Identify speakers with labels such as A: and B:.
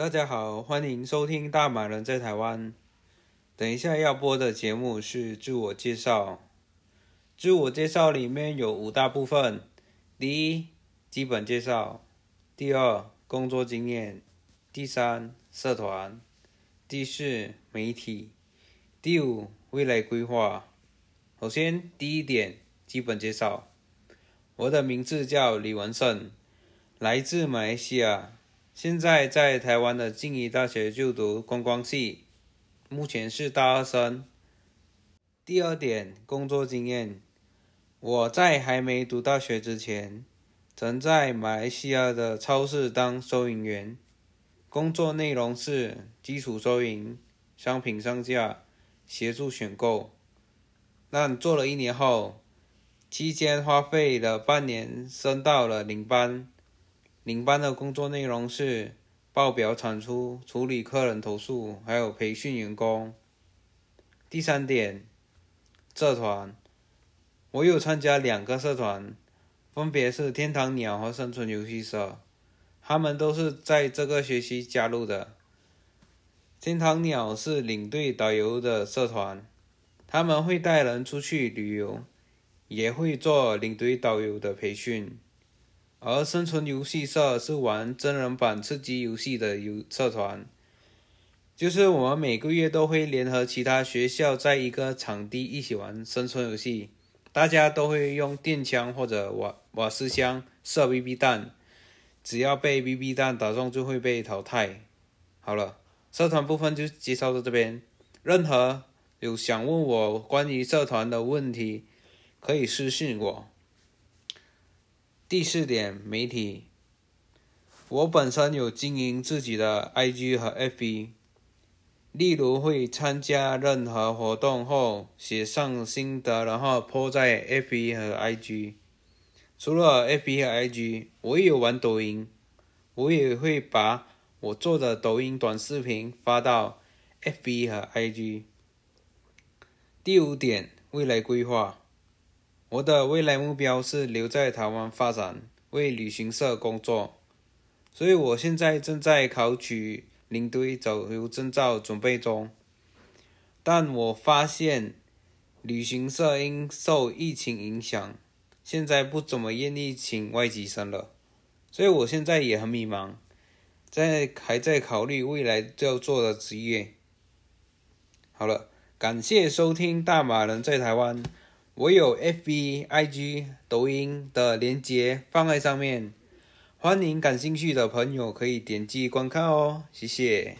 A: 大家好，欢迎收听《大马人在台湾》。等一下要播的节目是自我介绍。自我介绍里面有五大部分：第一，基本介绍；第二，工作经验；第三，社团；第四，媒体；第五，未来规划。首先，第一点，基本介绍。我的名字叫李文胜，来自马来西亚。现在在台湾的静宜大学就读观光系，目前是大二生。第二点，工作经验。我在还没读大学之前，曾在马来西亚的超市当收银员，工作内容是基础收银、商品上架、协助选购。但做了一年后，期间花费了半年，升到了领班。领班的工作内容是报表产出、处理客人投诉，还有培训员工。第三点，社团，我有参加两个社团，分别是天堂鸟和生存游戏社，他们都是在这个学期加入的。天堂鸟是领队导游的社团，他们会带人出去旅游，也会做领队导游的培训。而生存游戏社是玩真人版吃鸡游戏的游社团，就是我们每个月都会联合其他学校在一个场地一起玩生存游戏，大家都会用电枪或者瓦瓦斯枪射 BB 弹，只要被 BB 弹打中就会被淘汰。好了，社团部分就介绍到这边，任何有想问我关于社团的问题，可以私信我。第四点，媒体。我本身有经营自己的 IG 和 FB，例如会参加任何活动后写上心得，然后 po 在 FB 和 IG。除了 FB 和 IG，我也有玩抖音，我也会把我做的抖音短视频发到 FB 和 IG。第五点，未来规划。我的未来目标是留在台湾发展，为旅行社工作，所以我现在正在考取领队导游证照，准备中。但我发现，旅行社因受疫情影响，现在不怎么愿意请外籍生了，所以我现在也很迷茫，在还在考虑未来要做的职业。好了，感谢收听《大马人在台湾》。我有 FB、IG、抖音的连接放在上面，欢迎感兴趣的朋友可以点击观看哦，谢谢。